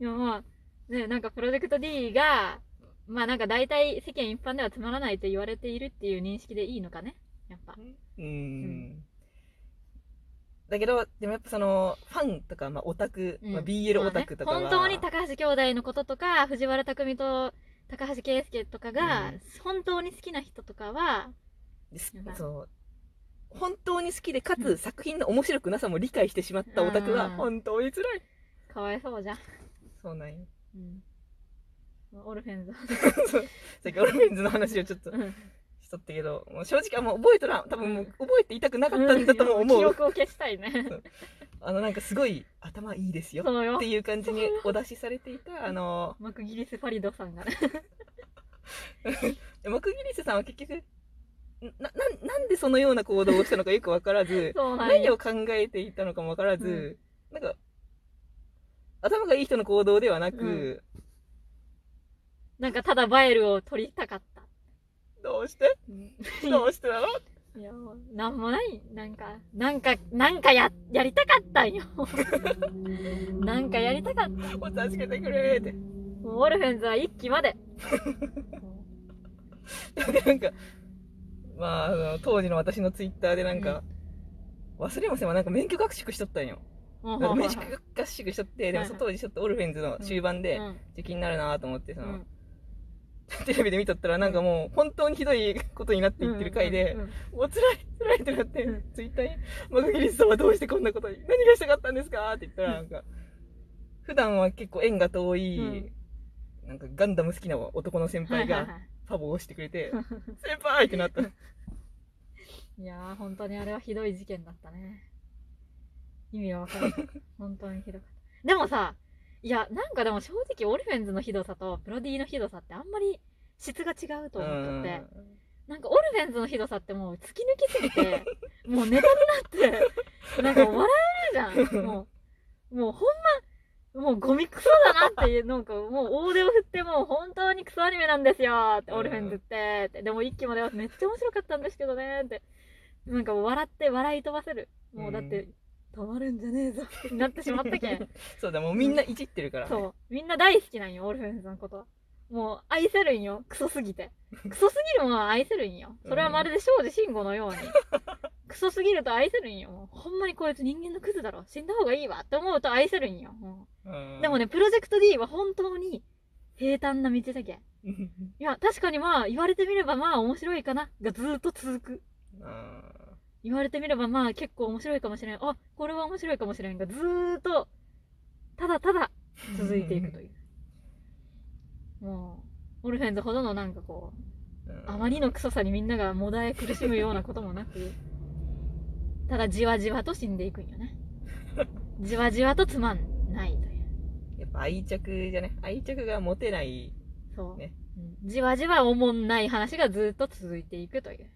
でもまあ、ね、なんかプロジェクト D が、まあなんか大体世間一般ではつまらないと言われているっていう認識でいいのかね。やっぱ。うーんん。だけど、でもやっぱその、ファンとか、まあ、オタク、うんまあ、BL オタクとかは、まあね本当に高橋兄弟のこととか、藤原匠と高橋圭介とかが、うん本当に好きな人とかは、そう本当に好きで、かつうん作品の面白くなさも理解してしまったオタクは、うん本当に辛い。かわいそうじゃん。そうなんよ。うん。オルフェンズ。そうさっきオルフェンズの話をちょっとうんしとったけど、もう正直あんま覚えとらん。多分もう覚えていたくなかったんだとも思う。記憶を消したいね。あのなんかすごい頭いいですよ。そうよって。いう感じにお出しされていた、あの、マクギリス・ファリドさんがね。マクギリスさんは結局、な、な、なんでそのような行動をしたのかよくわからず、そうなんよ。何を考えていたのかもわからず、なんか、頭がいい人の行動ではなく、なんかただバイルを取りたかった。どうして？どうしてなの？いや、もうなんもない。なんか、なんか、なんかや、やりたかったんよ。なんかやりたかった。お助けてくれーって。もうオルフェンズは一期まで。なんか、まあ、あの当時の私のツイッターでなんか、忘れませんわ、なんか免許合宿しとったんよ。なん合宿しとって、でもはいはい当時ちょっとオルフェンズの終盤で、気になるなと思って、その、うん。テレビで見とったらなんかもう本当にひどいことになっていってる回で、もう辛い、辛いってなって、うん。ツイッターに、マグギリスさんはどうしてこんなことに、何がしたかったんですか？って言ったら、なんか、普段は結構縁が遠い、なんかガンダム好きな男の先輩がはいはいはい。ファボをしてくれて、先輩！ってなった。いやー、本当にあれはひどい事件だったね。意味がわからない。本当にひどかった。でもさ、いや、なんかでも正直オルフェンズのひどさとプロディのひどさってあんまり質が違うと思っとって、なんかオルフェンズのひどさってもう突き抜きすぎて、もうネタになって、なんか笑えるじゃん。もう、もうほんま、もうゴミクソだなっていう、なんかもう大手を振ってもう本当にクソアニメなんですよって、オルフェンズって、ってでも一期まではめっちゃ面白かったんですけどねって、なんか笑って笑い飛ばせる。もうだって、止まるんじゃねえぞってなってしまったけん。そうだ、もうみんないじってるから、ね。そう。みんな大好きなんよ、オルフェンズのことは。もう愛せるんよ、クソすぎて。クソすぎるものは愛せるんよ。それはまるで庄司慎吾のように。クソすぎると愛せるんよ。もうほんまにこいつ人間のクズだろ。死んだ方がいいわって思うと愛せるんよ。んうでも、ね、プロジェクト D は本当に平坦な道だけん。いや、確かにまあ、言われてみればまあ面白いかな。がずーっと続く。うん言われてみればまあ結構面白いかもしれん。あ、これは面白いかもしれんが、ずーっと、ただただ続いていくという。もう、オルフェンズほどのなんかこう、うんあまりのクソさにみんながもだえ苦しむようなこともなく、ただじわじわと死んでいくんよね。じわじわとつまんないという。やっぱ愛着じゃね？愛着が持てない。そう。ねうんじわじわおもんない話がずっと続いていくという。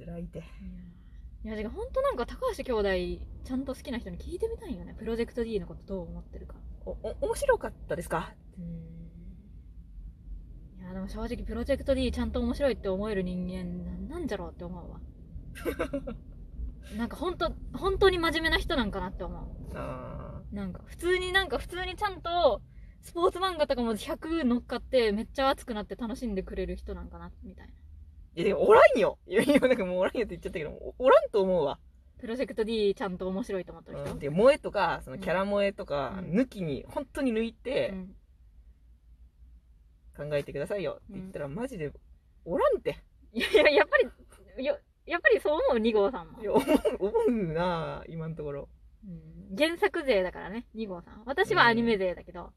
うん。辛いて。いや、てかほんとなんか高橋兄弟、ちゃんと好きな人に聞いてみたいよね。プロジェクト D のことどう思ってるか。お、お、面白かったですか？いや、でも正直プロジェクト D ちゃんと面白いって思える人間なんなんじゃろうって思うわ。なんかほんと、本当に真面目な人なんかなって思う。あなんか普通になんか普通にちゃんとスポーツ漫画とかも100乗っかってめっちゃ熱くなって楽しんでくれる人なんかなみたいな。ーいや、おらんよ。いや、なんかもうおらんよって言っちゃったけど、おおらんと思うわ。プロジェクト D ちゃんと面白いと思ってる人？うん、で、萌えとか、そのキャラ萌えとか、うん抜きに、本当に抜いうてん考えてくださいよって言ったら、マジで、おらんって。いやいや、やっぱり、よやっぱりそう思う、2号さんもい。や、思う、思うな今のところ。うん原作勢だからね、2号さん。私はアニメ勢だけど。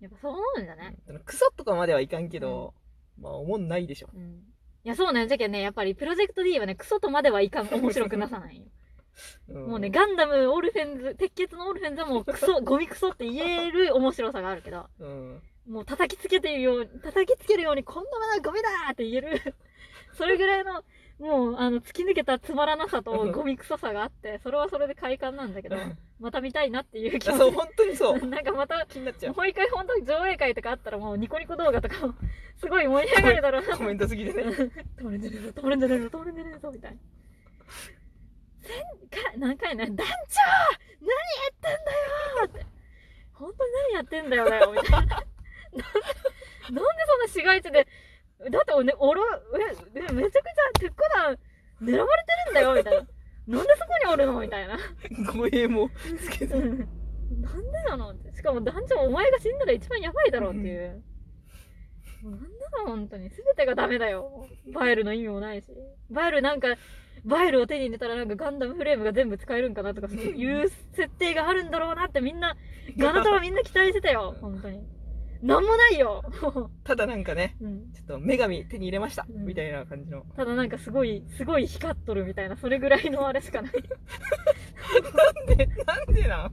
やっぱそう思うんだね。そのクソとかまではいかんけど、まあ、思んないでしょ。うん。いや、そうなんじゃけんね、やっぱりプロジェクト D はね、クソとまではいかん、面白くなさないよ。うんもうね、ガンダム、オルフェンズ、鉄血のオルフェンズはもうクソ、ゴミクソって言える面白さがあるけど、うん。もう叩きつけてるように、叩きつけるように、こんなものはゴミだーって言える、それぐらいの、もう、あの、突き抜けたつまらなさとゴミクソさがあって、それはそれで快感なんだけど、また見たいなっていう気持ち。そう、本当にそう。なんかまた、気になっちゃう。もう一回本当に上映会とかあったらもうニコニコ動画とかも、すごい盛り上がるだろうな。コメントすぎてね。止まれんじゃねえぞ、止まれんじゃねえぞ、止まれんじゃねえぞ、みたいな。せんか、何回ね、団長何ねえんだよだよみたいななんでなんでそんな市街地でだってお,、ね、おろええめちゃくちゃ鉄火弾狙われてるんだよみたいななんでそこにおるのみたいな護衛もつけず。うんなんでなのしかも団長お前が死んだら一番やばいだろっていう。もうなんだろ本当に。全てがダメだよ。バイルの意味もないし。バイルなんか、バイルを手に入れたらなんかガンダムフレームが全部使えるんかなとかそういう設定があるんだろうなってみんな、ガナタはみんな期待してたよ。本当に。なんもないよ。ただなんかね、うん。ちょっと女神手に入れました、うんみたいな感じの。ただなんかすごい、すごい光っとるみたいな、それぐらいのあれしかない。なんで、なんでなん？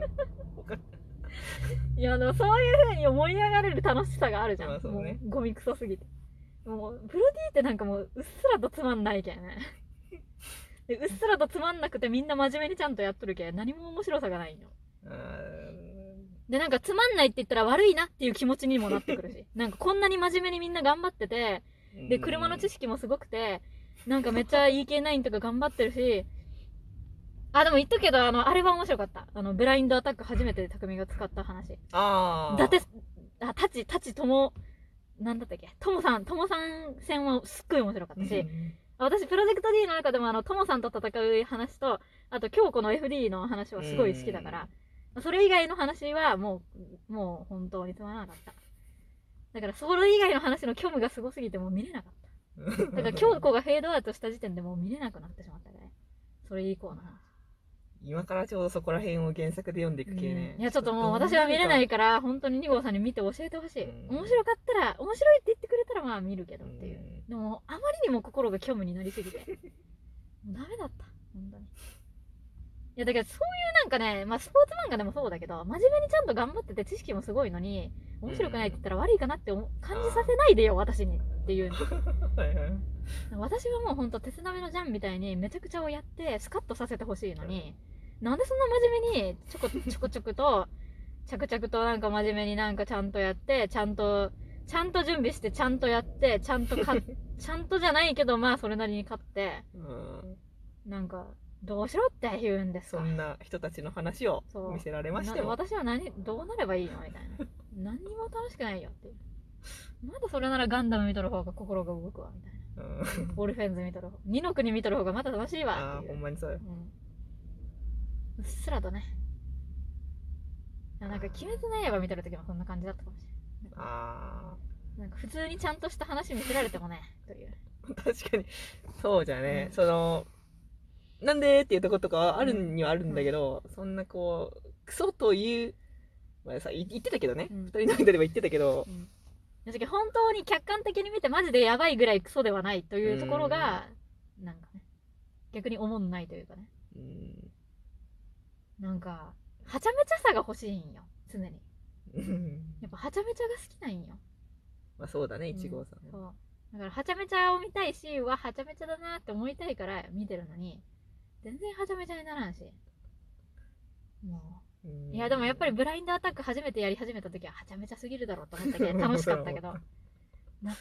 いや、でもそういう風に盛り上がれる楽しさがあるじゃん。まあそうねゴミクソすぎて。もう、プロディってなんかもう、うっすらとつまんないけんね。でうっすらとつまんなくてみんな真面目にちゃんとやっとるけん、何も面白さがないんよ。うーんで、なんかつまんないって言ったら悪いなっていう気持ちにもなってくるし。なんかこんなに真面目にみんな頑張ってて、で、車の知識もすごくて、なんかめっちゃ EK9 とか頑張ってるし、あ、でも言っとくけど、あの、あれは面白かった。あの、ブラインドアタック初めて匠が使った話。ああ。だって、あ、タチ、タチとも、なんだったっけ、ともさん、ともさん戦はすっごい面白かったし、私、プロジェクト D の中でもあの、ともさんと戦う話と、あと、京子の FD の話はすごい好きだから、それ以外の話はもう、もう本当につまらなかった。だから、それ以外の話の虚無がすごすぎてもう見れなかった。だから、京子がフェードアウトした時点でもう見れなくなってしまったね。それ以降の話。今からちょうどそこら辺を原作で読んでいく系ね。いや、ちょっともう私は見れないから、本当に2号さんに見て教えてほしい。うん面白かったら、面白いって言ってくれたらまあ見るけどっていう。うんでも、あまりにも心が虚無になりすぎて。ダメだった。本当に。いや、だけどそういうなんかね、まあスポーツ漫画でもそうだけど、真面目にちゃんと頑張ってて知識もすごいのに、面白くないって言ったら悪いかなって感じさせないでよ、私に。っていう。はいはい私はもうほんと鉄鍋のジャンみたいにめちゃくちゃをやってスカッとさせてほしいのに、なんでそんな真面目にちょこちょこちょこと、着々となんか真面目になんかちゃんとやって、ちゃんと、ちゃんと準備して、ちゃんとやって、ちゃんと勝っ ちゃんとじゃないけど、まあそれなりに勝って、うんなんか、どうしろって言うんですかそんな人たちの話を見せられましてなも。私は何、どうなればいいの？みたいな。何にも楽しくないよっていう。まだそれならガンダム見とる方が心が動くわ、みたいな。うんオルフェンズ見とる方。二の国見とる方がまだ楽しいわあほん。まにそうよ。うんうっすらとね。あなんか、鬼滅の刃見てる時もそんな感じだったかもしれない。あなんか、普通にちゃんとした話見せられてもね、という。あ、確かに。そうじゃね。うんその、なんでっていうとことかはあるにはあるんだけど、そんなこう、クソという、まあさ、い言ってたけどね。うん二人の間では言ってたけど、うん。だけど本当に客観的に見てマジでやばいぐらいクソではないというところが、なんかね、逆に思んないというかね。うんなんか、はちゃめちゃさが欲しいんよ、常に。うんやっぱはちゃめちゃが好きなんよ。まあそうだね、一号さんそう。だから、はちゃめちゃを見たいし、うわ、はちゃめちゃだなって思いたいから見てるのに、全然はちゃめちゃにならんし。もう。いや、でもやっぱりブラインドアタック初めてやり始めた時は、はちゃめちゃすぎるだろうと思ったけど、楽しかったけど。な、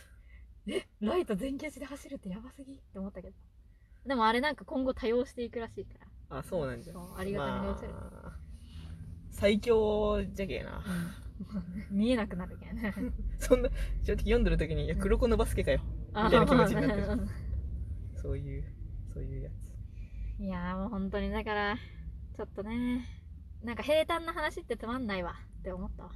え、ライト全消しで走るってやばすぎ？って思ったけど。でもあれなんか今後多用していくらしいから。あ、そうなんじゃ。ありがたみが移る。まあ最強じゃけえな。うん 見えなくなるけんね。そんな、正直読んでる時に、いや、うん黒子のバスケかよ。あみたいな気持ちになってるうんそういう、そういうやつ。いやーもう本当にだから、ちょっとね、なんか平坦な話ってつまんないわって思ったわ。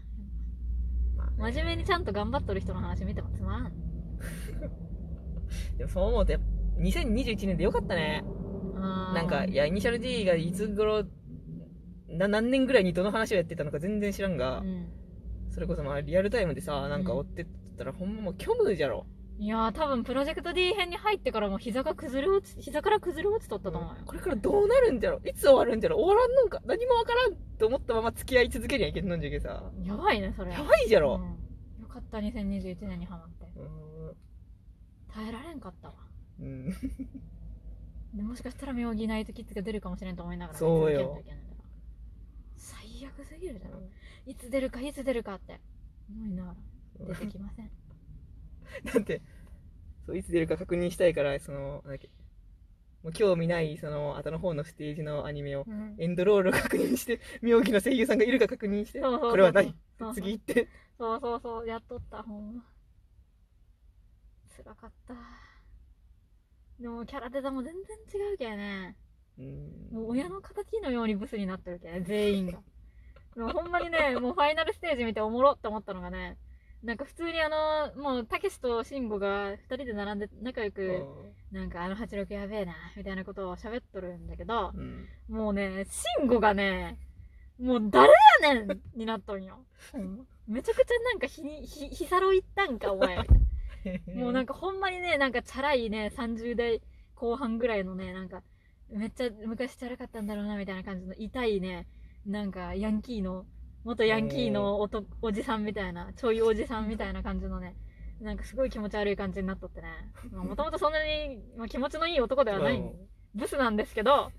まあね真面目にちゃんと頑張っとる人の話見てもつまらん。でもそう思うとやっぱ2021年でよかったね。ななんか、いや、イニシャル D がいつ頃、な何年ぐらいにどの話をやってたのか全然知らんが、うん。それこそまあリアルタイムでさ、なんか追ってったら、ほんまもう虚無じゃろ。いやー多分プロジェクト D 編に入ってからもう膝が崩れ落ち、膝から崩れ落ちとったと思うよ。これからどうなるんじゃろ？いつ終わるんじゃろ？終わらんのんか？何もわからんと思ったまま付き合い続けりゃいけんのんじゃけさ。やばいね、それ。やばいじゃろ？うんよかった、2021年にハマって。う耐えられんかったわ。うん でもしかしたら妙義ナイトキッズが出るかもしれんと思いながらそうよ見続けんといけないから最悪すぎるじゃん。いつ出るか、いつ出るかって思いながら出てきません。だって、そういつ出るか確認したいから、その、なんだっけ、もう興味ないその後の方のステージのアニメをうんエンドロールを確認して名義の声優さんがいるか確認してこれはない次行ってそうそうそう、やっとった、ほんま。辛かった。でも、キャラデザも全然違うけね。うんもう親の敵のようにブスになってるけね、全員が。でもほんまにね、もうファイナルステージ見ておもろって思ったのがね、なんか普通にあの、もう、たけしとしんごが二人で並んで仲良く、なんかあの86やべえな、みたいなことを喋っとるんだけど、うんもうね、しんごがね、もう誰やねんになっとんよ。めちゃくちゃなんかひに、ひ、ひさろいったんか、お前。もうなんかほんまにね、なんかチャラいね、30代後半ぐらいのね、なんか、めっちゃ昔チャラかったんだろうな、みたいな感じの痛いね、なんかヤンキーの、元ヤンキーのおとおじさんみたいな、ちょいおじさんみたいな感じのね、なんかすごい気持ち悪い感じになっとってね。もともとそんなに、まあ、気持ちのいい男ではない、ブスなんですけど、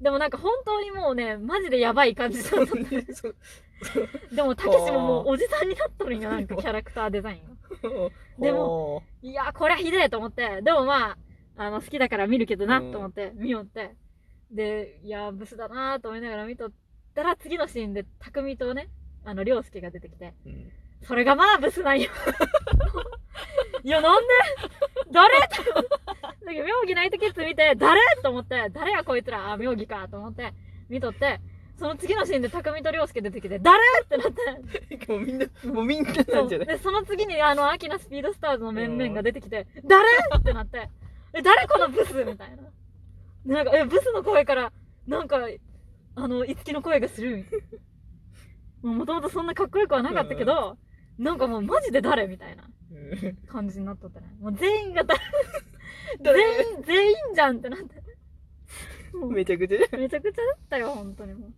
でもなんか本当にもうね、マジでやばい感じだったって。そうでも、たけしももうおじさんになっとるんよ、なんかキャラクターデザインが。でもいや、こりゃひでえと思って、でもまあ、あの、好きだから見るけどなうんと思って、見よって。で、いや、ブスだなと思いながら見とったら、次のシーンで、匠とね、あの、りょうすけが出てきて、それがまあブスなんよ。いや、なんで？誰？だけど、妙義ナイトキッズ見て、誰？と思って、誰やこいつら、あ、妙義かと思って、見とって、その次のシーンで匠とりょうすけ出てきて、誰？ってなって、もうみんなもうみんななんじゃない？で、その次に、あの、アキナスピードスターズの面々が出てきて、誰？ってなって、え、誰このブス？みたいな。でなんか、え、ブスの声から、なんか、あの、いつきの声がするみたいな。もともとそんなかっこよくはなかったけど、なんかもうマジで誰みたいなうん感じになっとったね。もう全員が誰？誰？全員、全員じゃんってなって。もうめちゃくちゃめちゃくちゃだったよ、本当にもう。